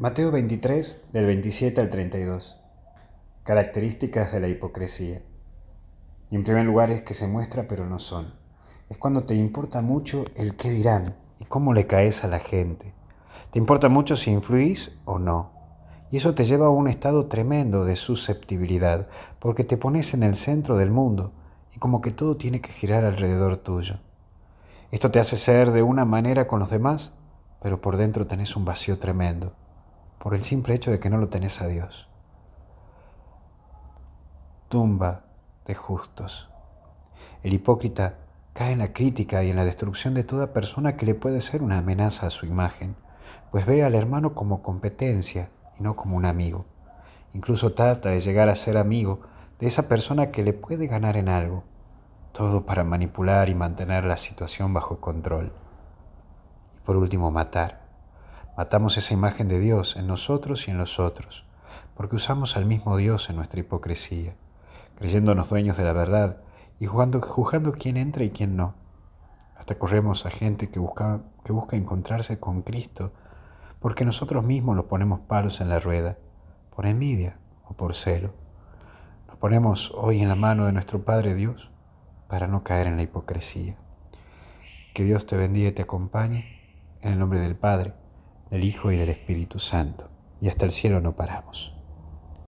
Mateo 23, del 27 al 32. Características de la hipocresía. Y en primer lugar es que se muestra pero no son. Es cuando te importa mucho el qué dirán y cómo le caes a la gente. Te importa mucho si influís o no. Y eso te lleva a un estado tremendo de susceptibilidad, porque te pones en el centro del mundo y como que todo tiene que girar alrededor tuyo. Esto te hace ser de una manera con los demás, pero por dentro tenés un vacío tremendo, por el simple hecho de que no lo tenés a Dios. Tumba de justos. El hipócrita cae en la crítica y en la destrucción de toda persona que le puede ser una amenaza a su imagen, pues ve al hermano como competencia y no como un amigo. Incluso trata de llegar a ser amigo de esa persona que le puede ganar en algo, todo para manipular y mantener la situación bajo control. Y por último, matar. Matamos esa imagen de Dios en nosotros y en los otros, porque usamos al mismo Dios en nuestra hipocresía, creyéndonos dueños de la verdad y jugando, juzgando quién entra y quién no. Hasta corremos a gente que busca, que busca encontrarse con Cristo, porque nosotros mismos lo ponemos palos en la rueda, por envidia o por celo. Nos ponemos hoy en la mano de nuestro Padre Dios para no caer en la hipocresía. Que Dios te bendiga y te acompañe en el nombre del Padre, del Hijo y del Espíritu Santo. Y hasta el cielo no paramos.